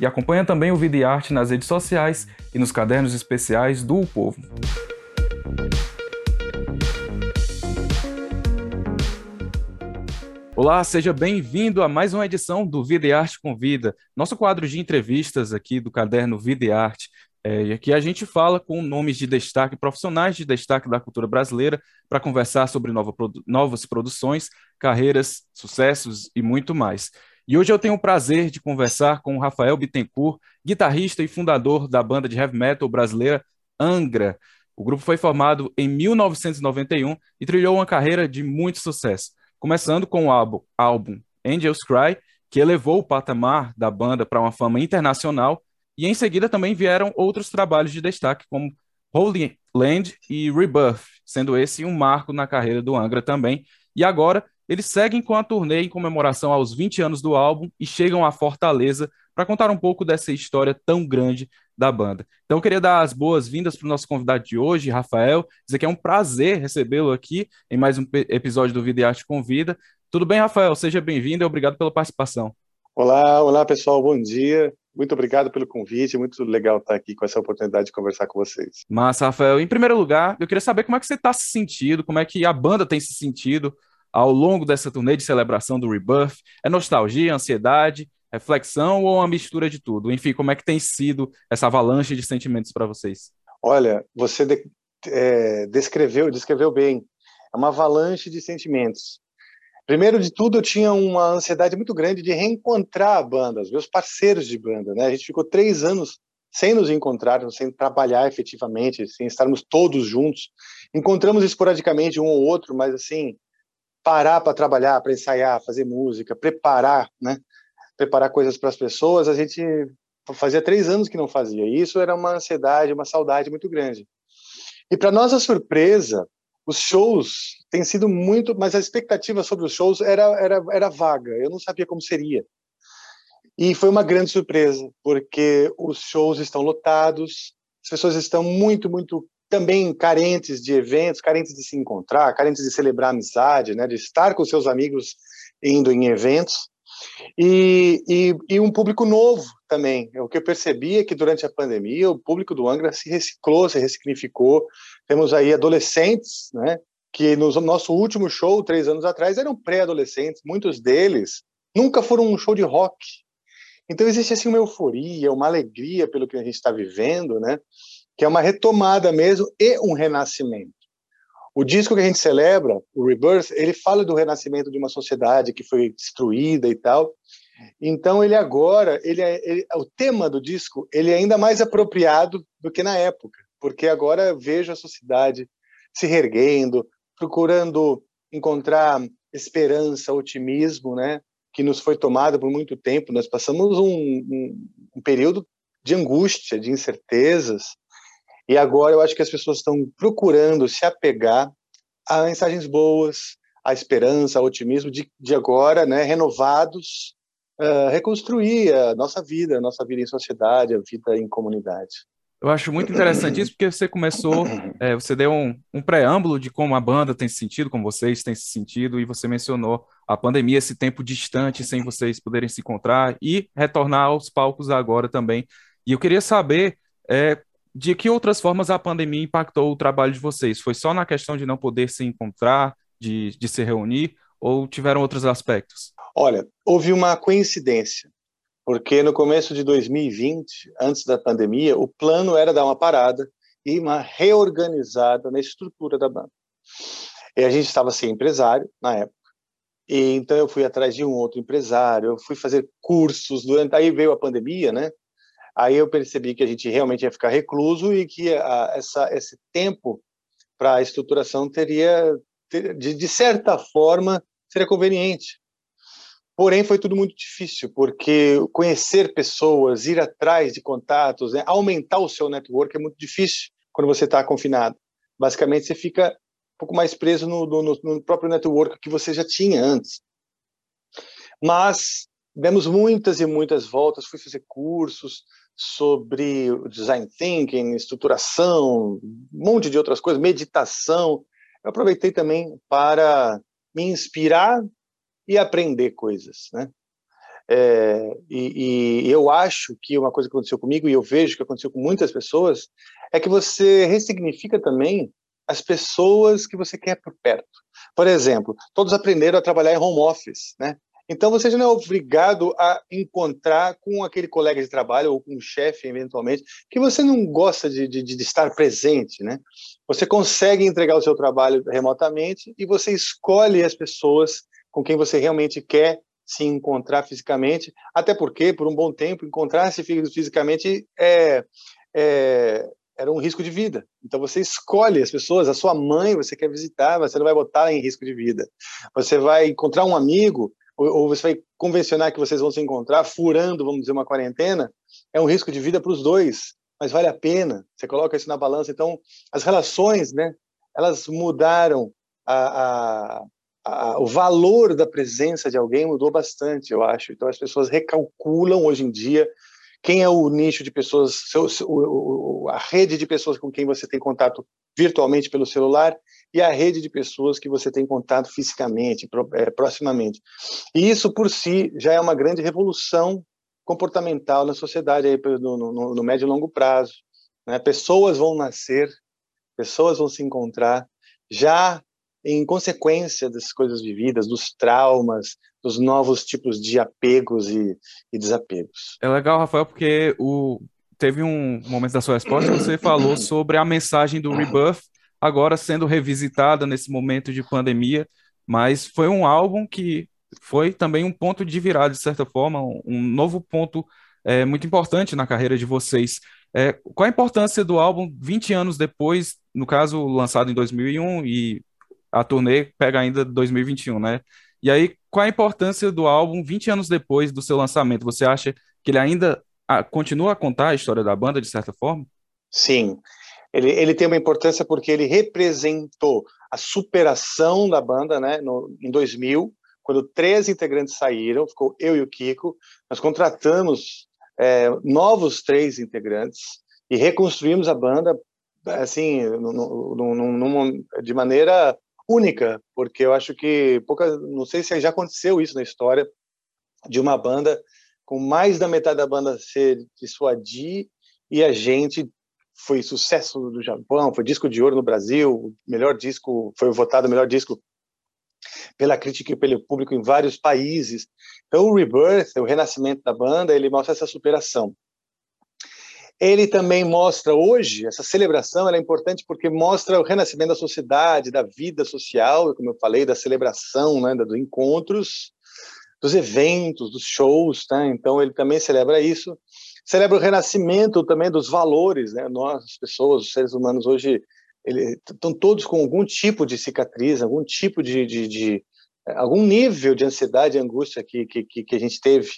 E acompanha também o Vida e Arte nas redes sociais e nos cadernos especiais do o Povo. Olá, seja bem-vindo a mais uma edição do Vida e Arte Convida, nosso quadro de entrevistas aqui do caderno Vida e Arte. É, e aqui a gente fala com nomes de destaque, profissionais de destaque da cultura brasileira, para conversar sobre nova, novas produções, carreiras, sucessos e muito mais. E hoje eu tenho o prazer de conversar com o Rafael Bittencourt, guitarrista e fundador da banda de heavy metal brasileira Angra. O grupo foi formado em 1991 e trilhou uma carreira de muito sucesso, começando com o álbum, álbum Angels Cry, que elevou o patamar da banda para uma fama internacional, e em seguida também vieram outros trabalhos de destaque, como Holy Land e Rebirth, sendo esse um marco na carreira do Angra também. E agora eles seguem com a turnê em comemoração aos 20 anos do álbum e chegam à Fortaleza para contar um pouco dessa história tão grande da banda. Então eu queria dar as boas-vindas para o nosso convidado de hoje, Rafael, dizer que é um prazer recebê-lo aqui em mais um episódio do Vida e Arte Convida. Tudo bem, Rafael? Seja bem-vindo e obrigado pela participação. Olá, olá pessoal, bom dia. Muito obrigado pelo convite, muito legal estar aqui com essa oportunidade de conversar com vocês. Massa, Rafael. Em primeiro lugar, eu queria saber como é que você está se sentindo, como é que a banda tem se sentido ao longo dessa turnê de celebração do Rebirth? É nostalgia, ansiedade, reflexão ou uma mistura de tudo? Enfim, como é que tem sido essa avalanche de sentimentos para vocês? Olha, você de, é, descreveu, descreveu bem. É uma avalanche de sentimentos. Primeiro de tudo, eu tinha uma ansiedade muito grande de reencontrar a banda, os meus parceiros de banda. Né? A gente ficou três anos sem nos encontrar, sem trabalhar efetivamente, sem estarmos todos juntos. Encontramos esporadicamente um ou outro, mas assim, parar para trabalhar, para ensaiar, fazer música, preparar, né? Preparar coisas para as pessoas, a gente fazia três anos que não fazia. E isso era uma ansiedade, uma saudade muito grande. E para nossa surpresa, os shows têm sido muito, mas a expectativa sobre os shows era, era, era vaga. Eu não sabia como seria. E foi uma grande surpresa, porque os shows estão lotados, as pessoas estão muito, muito também carentes de eventos, carentes de se encontrar, carentes de celebrar amizade, né, de estar com seus amigos indo em eventos. E, e, e, um público novo também. O que eu percebi é que durante a pandemia o público do Angra se reciclou, se ressignificou. Temos aí adolescentes, né, que no nosso último show, três anos atrás, eram pré-adolescentes. Muitos deles nunca foram um show de rock. Então existe assim uma euforia, uma alegria pelo que a gente está vivendo, né? Que é uma retomada mesmo e um renascimento. O disco que a gente celebra, o Rebirth, ele fala do renascimento de uma sociedade que foi destruída e tal. Então ele agora, ele, é, ele, o tema do disco, ele é ainda mais apropriado do que na época, porque agora vejo a sociedade se reerguendo, procurando encontrar esperança, otimismo, né? Que nos foi tomado por muito tempo. Nós passamos um, um, um período de angústia, de incertezas, e agora eu acho que as pessoas estão procurando se apegar a mensagens boas, a esperança, ao otimismo de, de agora, né, renovados, uh, reconstruir a nossa vida, a nossa vida em sociedade, a vida em comunidade. Eu acho muito interessante isso, porque você começou, é, você deu um, um, preâmbulo de como a banda tem se sentido, como vocês têm se sentido, e você mencionou a pandemia, esse tempo distante, sem vocês poderem se encontrar, e retornar aos palcos agora também. E eu queria saber é, de que outras formas a pandemia impactou o trabalho de vocês? Foi só na questão de não poder se encontrar, de, de se reunir, ou tiveram outros aspectos? Olha, houve uma coincidência, porque no começo de 2020, antes da pandemia, o plano era dar uma parada e uma reorganizada na estrutura da banda. E a gente estava sem empresário na época, e então eu fui atrás de um outro empresário, eu fui fazer cursos durante aí veio a pandemia, né? Aí eu percebi que a gente realmente ia ficar recluso e que a, essa, esse tempo para a estruturação teria, ter, de, de certa forma, seria conveniente. Porém, foi tudo muito difícil, porque conhecer pessoas, ir atrás de contatos, né, aumentar o seu network é muito difícil quando você está confinado. Basicamente, você fica um pouco mais preso no, no, no, próprio network que você já tinha antes. Mas demos muitas e muitas voltas, fui fazer cursos sobre design thinking, estruturação, um monte de outras coisas, meditação. Eu aproveitei também para me inspirar e aprender coisas, né? É, e, e, eu acho que uma coisa que aconteceu comigo, e eu vejo que aconteceu com muitas pessoas, é que você ressignifica também as pessoas que você quer por perto. Por exemplo, todos aprenderam a trabalhar em home office, né? Então você já não é obrigado a encontrar com aquele colega de trabalho ou com um chefe, eventualmente, que você não gosta de, de, de, estar presente, né? Você consegue entregar o seu trabalho remotamente e você escolhe as pessoas com quem você realmente quer se encontrar fisicamente, até porque, por um bom tempo, encontrar-se fisicamente é, é, era um risco de vida. Então você escolhe as pessoas, a sua mãe você quer visitar, você não vai botar em risco de vida. Você vai encontrar um amigo, ou, ou você vai convencionar que vocês vão se encontrar furando, vamos dizer, uma quarentena, é um risco de vida para os dois, mas vale a pena. Você coloca isso na balança. Então, as relações, né, elas mudaram a, a o valor da presença de alguém mudou bastante, eu acho. Então as pessoas recalculam hoje em dia quem é o nicho de pessoas, seu, seu, a rede de pessoas com quem você tem contato virtualmente pelo celular e a rede de pessoas que você tem contato fisicamente, é, proximamente. E isso por si já é uma grande revolução comportamental na sociedade aí no, no, no médio e longo prazo. Né? Pessoas vão nascer, pessoas vão se encontrar já em consequência das coisas vividas, dos traumas, dos novos tipos de apegos e, e desapegos. É legal, Rafael, porque o, teve um momento da sua resposta que você falou sobre a mensagem do Rebirth agora sendo revisitada nesse momento de pandemia, mas foi um álbum que foi também um ponto de virada, de certa forma, um novo ponto é, muito importante na carreira de vocês. É, qual a importância do álbum 20 anos depois, no caso lançado em 2001 e a turnê pega ainda 2021, né? E aí, qual a importância do álbum 20 anos depois do seu lançamento? Você acha que ele ainda ah, continua a contar a história da banda, de certa forma? Sim. Ele, ele tem uma importância porque ele representou a superação da banda, né? No, em 2000, quando três integrantes saíram, ficou eu e o Kiko, nós contratamos é, novos três integrantes e reconstruímos a banda assim, de maneira única, porque eu acho que pouca, não sei se já aconteceu isso na história de uma banda com mais da metade da banda ser de Suadi e a gente foi sucesso no Japão, foi disco de ouro no Brasil, melhor disco, foi votado melhor disco pela crítica e pelo público em vários países. Então o Rebirth, o renascimento da banda, ele mostra essa superação. Ele também mostra hoje, essa celebração é importante porque mostra o renascimento da sociedade, da vida social, como eu falei, da celebração, né, dos encontros, dos eventos, dos shows, tá? Então ele também celebra isso. Celebra o renascimento também dos valores, né? Nós, as pessoas, os seres humanos hoje, estão todos com algum tipo de cicatriz, algum tipo de, de, de algum nível de ansiedade e angústia que, que, que a gente teve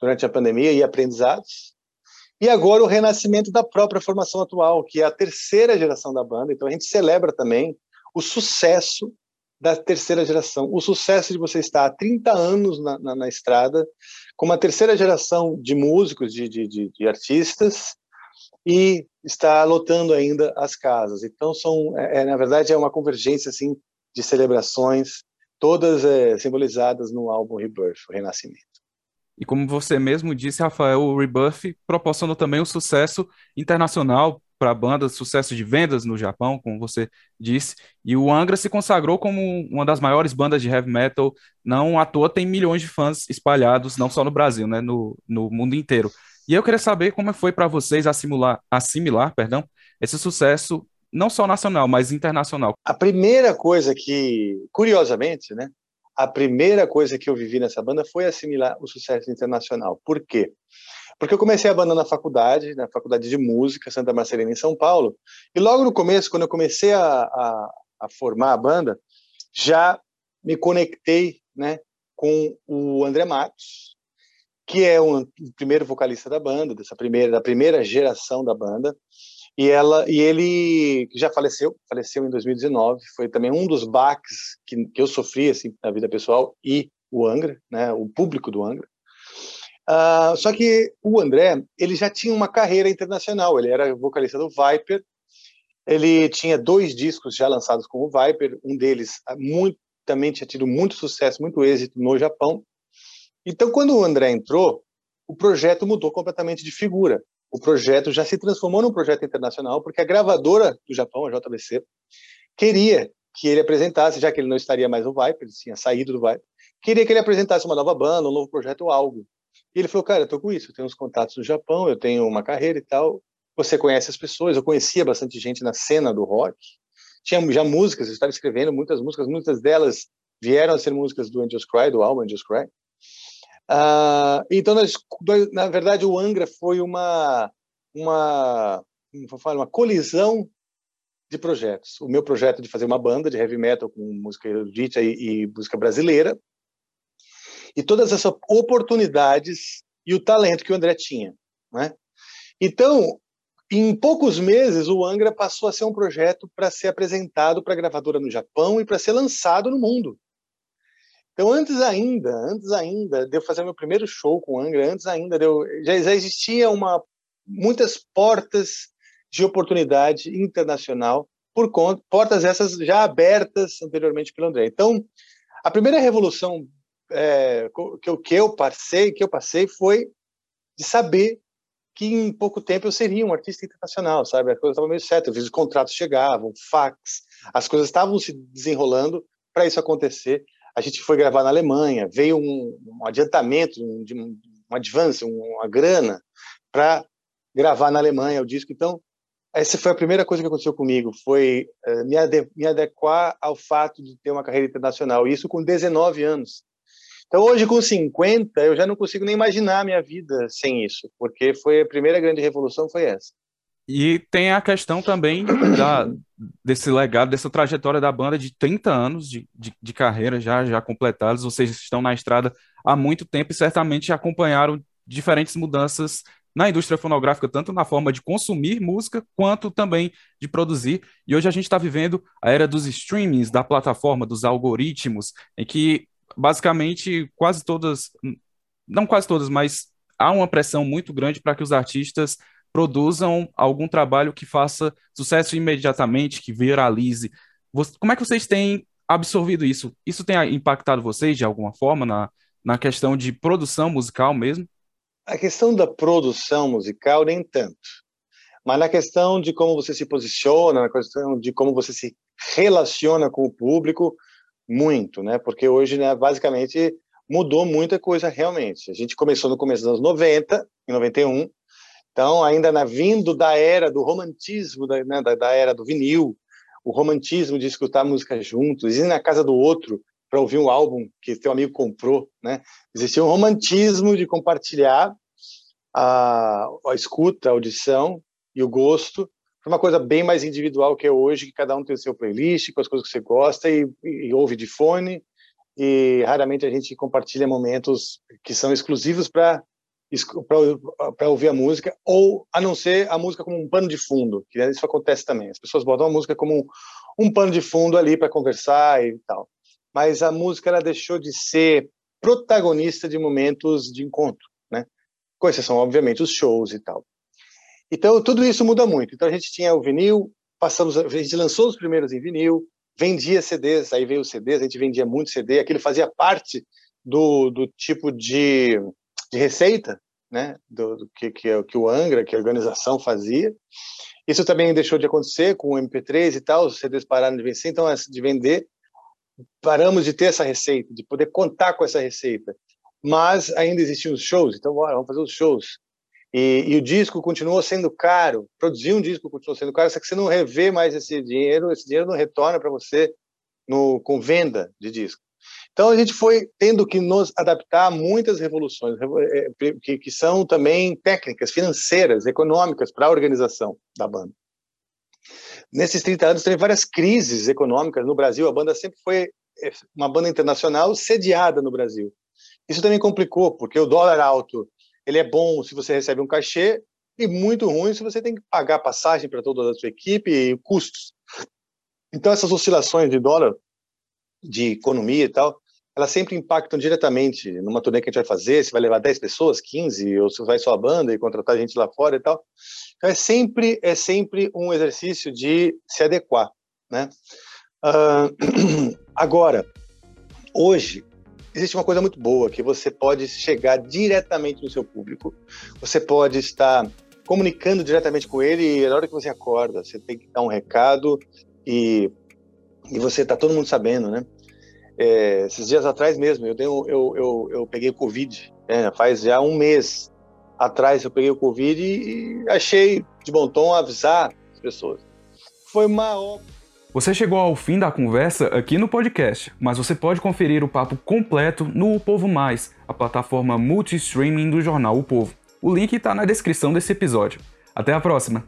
durante a pandemia e aprendizados. E agora o renascimento da própria formação atual, que é a terceira geração da banda. Então a gente celebra também o sucesso da terceira geração, o sucesso de você estar há 30 anos na, na, na estrada, com uma terceira geração de músicos, de, de, de, de artistas, e está lotando ainda as casas. Então são, é, é, na verdade, é uma convergência assim de celebrações, todas é, simbolizadas no álbum Rebirth, o Renascimento. E como você mesmo disse, Rafael, o Rebuff proporcionou também um sucesso internacional para a banda, sucesso de vendas no Japão, como você disse, e o Angra se consagrou como uma das maiores bandas de heavy metal, não à toa tem milhões de fãs espalhados, não só no Brasil, né, no, no mundo inteiro. E eu queria saber como foi para vocês assimilar, assimilar perdão, esse sucesso, não só nacional, mas internacional. A primeira coisa que, curiosamente, né, a primeira coisa que eu vivi nessa banda foi assimilar o sucesso internacional. Por quê? Porque eu comecei a banda na faculdade, na faculdade de música, Santa Marcelina, em São Paulo, e logo no começo, quando eu comecei a, a, a formar a banda, já me conectei né, com o André Matos, que é um, o primeiro vocalista da banda, dessa primeira, da primeira geração da banda, e ela e ele já faleceu, faleceu em 2019, foi também um dos baques que, que eu sofri assim na vida pessoal e o Angra, né, o público do Angra. Uh, só que o André, ele já tinha uma carreira internacional, ele era vocalista do Viper, ele tinha dois discos já lançados com o Viper, um deles ah, muito, também tinha tido muito sucesso, muito êxito no Japão. Então, quando o André entrou, o projeto mudou completamente de figura. O projeto já se transformou num projeto internacional, porque a gravadora do Japão, a JBC, queria que ele apresentasse, já que ele não estaria mais no Viper, ele tinha saído do Viper, queria que ele apresentasse uma nova banda, um novo projeto, algo. E ele falou, cara, eu tô com isso, eu tenho uns contatos no Japão, eu tenho uma carreira e tal, você conhece as pessoas, eu conhecia bastante gente na cena do rock, tinha já músicas, eu estava escrevendo muitas músicas, muitas delas vieram a ser músicas do Angels Cry, do álbum Angels Cry. Uh, então, nós, na verdade, o Angra foi uma, uma, uma colisão de projetos. O meu projeto de fazer uma banda de heavy metal com música erudita e, e música brasileira, e todas essas oportunidades e o talento que o André tinha. Né? Então, em poucos meses, o Angra passou a ser um projeto para ser apresentado para a gravadora no Japão e para ser lançado no mundo. Então, antes ainda, antes ainda de eu fazer meu primeiro show com o Angra, antes ainda eu, já, existia uma muitas portas de oportunidade internacional por conta portas essas já abertas anteriormente pelo André. Então, a primeira revolução é, que, eu, que eu passei, que eu passei foi de saber que em pouco tempo eu seria um artista internacional, sabe? A coisa estava meio certa, os contratos chegavam, fax, as coisas estavam se desenrolando para isso acontecer. A gente foi gravar na Alemanha, veio um, um adiantamento, um, um, advance, uma grana para gravar na Alemanha o disco. Então, essa foi a primeira coisa que aconteceu comigo, foi uh, me, ade me adequar ao fato de ter uma carreira internacional, isso com 19 anos. Então, hoje, com 50, eu já não consigo nem imaginar a minha vida sem isso, porque foi a primeira grande revolução foi essa. E tem a questão também da, desse legado, dessa trajetória da banda de 30 anos de, de, de, carreira já, já completados. Vocês estão na estrada há muito tempo e certamente acompanharam diferentes mudanças na indústria fonográfica, tanto na forma de consumir música, quanto também de produzir. E hoje a gente está vivendo a era dos streamings, da plataforma, dos algoritmos, em que basicamente quase todas, não quase todas, mas há uma pressão muito grande para que os artistas produzam algum trabalho que faça sucesso imediatamente, que viralize. Como é que vocês têm absorvido isso? Isso tem impactado vocês de alguma forma na, na questão de produção musical mesmo? A questão da produção musical, nem tanto. Mas na questão de como você se posiciona, na questão de como você se relaciona com o público, muito, né? Porque hoje, né, basicamente, mudou muita coisa realmente. A gente começou no começo dos anos 90, em 91, então, ainda na vindo da era do romantismo, da, né, da, da era do vinil, o romantismo de escutar música juntos, ir na casa do outro para ouvir um álbum que teu amigo comprou, né? Existia um romantismo de compartilhar a, a escuta, a audição e o gosto uma coisa bem mais individual que é hoje, que cada um tem o seu playlist, com as coisas que você gosta e, e, e ouve de fone, e raramente a gente compartilha momentos que são exclusivos para para ouvir a música, ou a não ser a música como um pano de fundo, que isso acontece também. As pessoas botam a música como um, um pano de fundo ali para conversar e tal. Mas a música ela deixou de ser protagonista de momentos de encontro, né? Com exceção, obviamente, os shows e tal. Então, tudo isso muda muito. Então, a gente tinha o vinil, passamos, a gente lançou os primeiros em vinil, vendia CDs, aí veio os CDs, a gente vendia muito CD, aquilo fazia parte do, do tipo de, de receita, né, do, do que, que, que o Angra, que a organização fazia. Isso também deixou de acontecer com o MP3 e tal, os CDs pararam de vencer, então, de vender, paramos de ter essa receita, de poder contar com essa receita. Mas ainda existiam os shows, então, bora, vamos fazer os shows. E, e, o disco continuou sendo caro, produzir um disco continuou sendo caro, só que você não revê mais esse dinheiro, esse dinheiro não retorna para você no, com venda de disco. Então a gente foi tendo que nos adaptar a muitas revoluções, é, que, são também técnicas, financeiras, econômicas para a organização da banda. Nesses 30 anos teve várias crises econômicas no Brasil, a banda sempre foi é uma banda internacional sediada no Brasil. Isso também complicou, porque o dólar alto ele é bom se você recebe um cachê e muito ruim se você tem que pagar passagem para toda a sua equipe e custos. Então essas oscilações de dólar, de economia e tal, elas sempre impactam diretamente numa turnê que a gente vai fazer, se vai levar 10 pessoas, 15, ou se vai só a banda e contratar gente lá fora e tal. Então é sempre, é sempre um exercício de se adequar, né? Uh, agora, hoje, existe uma coisa muito boa, que você pode chegar diretamente no seu público, você pode estar comunicando diretamente com ele e na hora que você acorda, você tem que dar um recado e, e você tá todo mundo sabendo, né? É, esses dias atrás mesmo, eu, tenho, eu, eu, eu peguei Covid, né? faz já um mês atrás eu peguei o Covid e, achei de bom tom avisar as pessoas. Foi uma você chegou ao fim da conversa aqui no podcast, mas você pode conferir o papo completo no O Povo Mais, a plataforma multi-streaming do jornal O Povo. O link está na descrição desse episódio. Até a próxima!